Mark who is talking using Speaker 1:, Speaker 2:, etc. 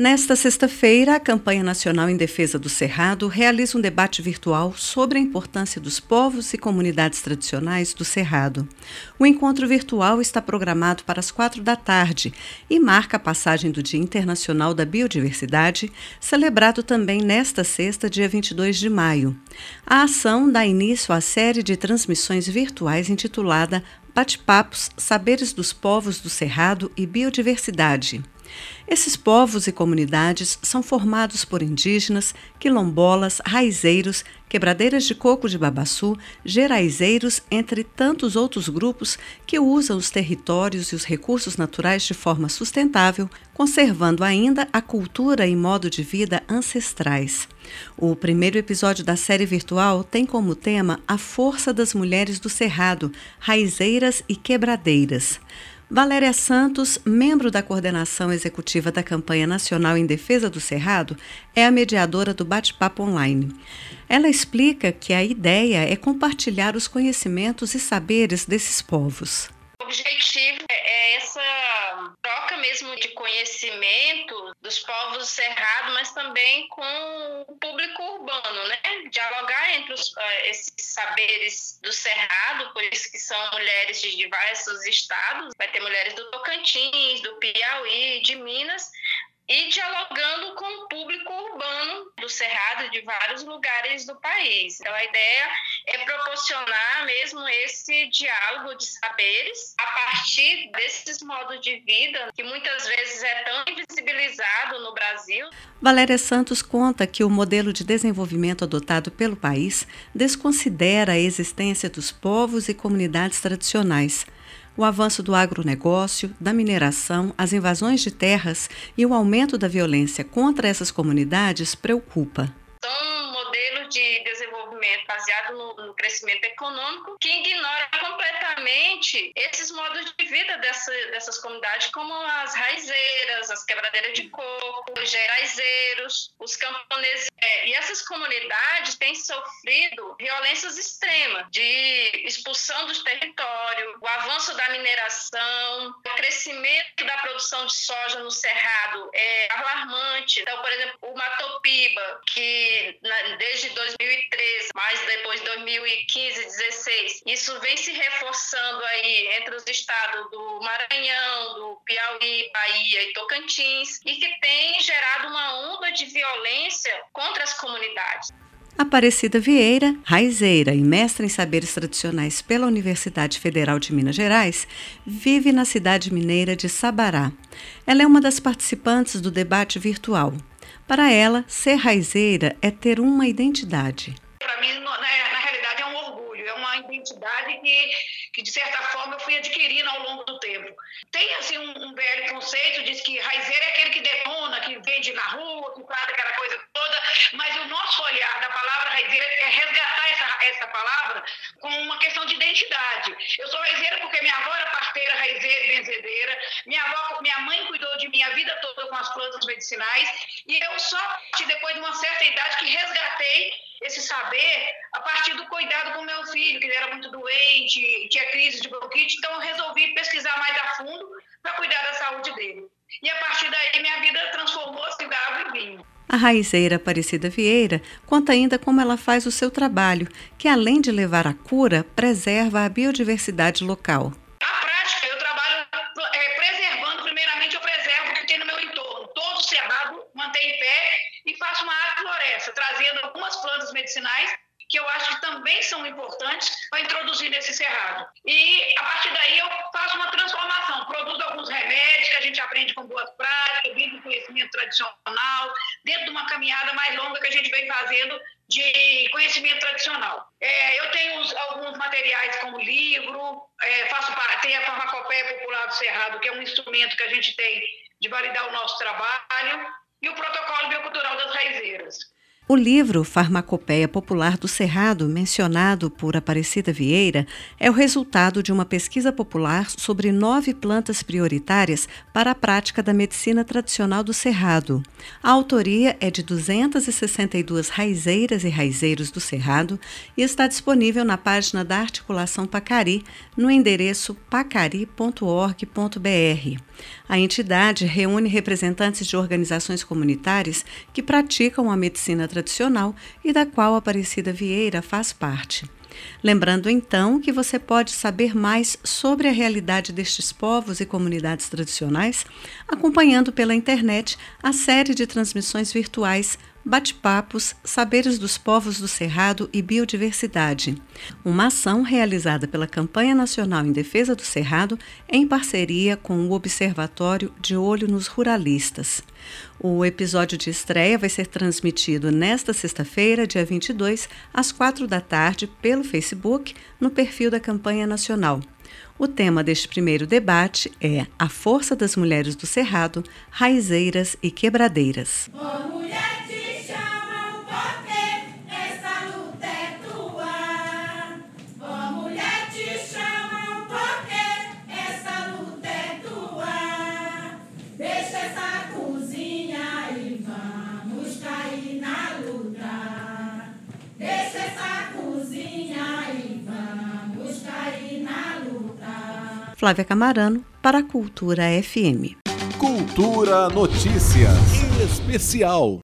Speaker 1: Nesta sexta-feira, a Campanha Nacional em Defesa do Cerrado realiza um debate virtual sobre a importância dos povos e comunidades tradicionais do Cerrado. O encontro virtual está programado para as quatro da tarde e marca a passagem do Dia Internacional da Biodiversidade, celebrado também nesta sexta, dia 22 de maio. A ação dá início à série de transmissões virtuais intitulada Bate-papos, Saberes dos Povos do Cerrado e Biodiversidade. Esses povos e comunidades são formados por indígenas, quilombolas, raizeiros, quebradeiras de coco de babaçu, geraizeiros, entre tantos outros grupos que usam os territórios e os recursos naturais de forma sustentável, conservando ainda a cultura e modo de vida ancestrais. O primeiro episódio da série virtual tem como tema a força das mulheres do Cerrado, raizeiras e quebradeiras. Valéria Santos, membro da coordenação executiva da Campanha Nacional em Defesa do Cerrado, é a mediadora do bate-papo online. Ela explica que a ideia é compartilhar os conhecimentos e saberes desses povos.
Speaker 2: O objetivo é essa mesmo de conhecimento dos povos cerrados, mas também com o público urbano, né? Dialogar entre os, uh, esses saberes do cerrado, por isso que são mulheres de diversos estados, vai ter mulheres do Tocantins, do Piauí, de Minas, e dialogando com o público urbano do Cerrado de vários lugares do país. Então, a ideia é proporcionar mesmo esse diálogo de saberes a partir desses modos de vida que muitas vezes é tão invisibilizado no Brasil.
Speaker 1: Valéria Santos conta que o modelo de desenvolvimento adotado pelo país desconsidera a existência dos povos e comunidades tradicionais o avanço do agronegócio, da mineração, as invasões de terras e o aumento da violência contra essas comunidades preocupa.
Speaker 2: Baseado no, no crescimento econômico que ignora completamente esses modos de vida dessa, dessas comunidades, como as raizeiras, as quebradeiras de coco, os geraizeiros, os camponeses. É, e essas comunidades têm sofrido violências extremas de expulsão dos territórios, o avanço da mineração, o crescimento da produção de soja no cerrado é alarmante. Então, por exemplo, o Matopiba, que desde 2013, mais depois de 2015, 16, isso vem se reforçando aí entre os estados do Maranhão, do Piauí, Bahia e Tocantins, e que tem gerado uma onda de violência contra as comunidades.
Speaker 1: Aparecida Vieira, raizeira e mestra em saberes tradicionais pela Universidade Federal de Minas Gerais, vive na cidade mineira de Sabará. Ela é uma das participantes do debate virtual. Para ela, ser raizeira é ter uma identidade.
Speaker 3: Mim, na, na realidade, é um orgulho, é uma identidade que que de certa forma eu fui adquirindo ao longo do tempo. Tem assim um, um velho conceito, diz que raizeiro é aquele que detona, que vende na rua, que faz aquela coisa toda, mas o nosso olhar da palavra raizeira é resgatar essa, essa palavra com uma questão de identidade. Eu sou raizeira porque minha avó era parteira, raizeira, benzedeira, minha avó, minha mãe cuidou de mim a vida toda com as plantas medicinais, e eu só depois de uma certa idade que resgatei esse saber a partir do cuidado com meu filho, que ele era muito doente, tinha crise de bronquite, então eu resolvi pesquisar mais a fundo para cuidar da saúde dele. E a partir daí minha vida transformou-se da água em vinho.
Speaker 1: A raizeira Aparecida Vieira conta ainda como ela faz o seu trabalho, que além de levar a cura, preserva a biodiversidade local.
Speaker 3: Faço uma agrofloresta, trazendo algumas plantas medicinais que eu acho que também são importantes para introduzir nesse cerrado. E a partir daí eu faço uma transformação, produzo alguns remédios que a gente aprende com boas práticas, dentro do conhecimento tradicional, dentro de uma caminhada mais longa que a gente vem fazendo de conhecimento tradicional. É, eu tenho alguns materiais como livro, é, faço tem a farmacopeia popular do Cerrado, que é um instrumento que a gente tem de validar o nosso trabalho, e o protocolo biocultural das raizeiras.
Speaker 1: O livro Farmacopeia Popular do Cerrado, mencionado por Aparecida Vieira, é o resultado de uma pesquisa popular sobre nove plantas prioritárias para a prática da medicina tradicional do Cerrado. A autoria é de 262 raizeiras e raizeiros do Cerrado e está disponível na página da Articulação Pacari, no endereço pacari.org.br. A entidade reúne representantes de organizações comunitárias que praticam a medicina tradicional tradicional e da qual Aparecida Vieira faz parte. Lembrando então que você pode saber mais sobre a realidade destes povos e comunidades tradicionais acompanhando pela internet a série de transmissões virtuais Bate-papos, Saberes dos Povos do Cerrado e Biodiversidade, uma ação realizada pela Campanha Nacional em Defesa do Cerrado em parceria com o Observatório de Olho nos Ruralistas. O episódio de estreia vai ser transmitido nesta sexta-feira, dia 22, às quatro da tarde, pelo Facebook, no perfil da Campanha Nacional. O tema deste primeiro debate é A Força das Mulheres do Cerrado, Raizeiras e Quebradeiras. Flávia Camarano, para a Cultura FM.
Speaker 4: Cultura Notícias Especial.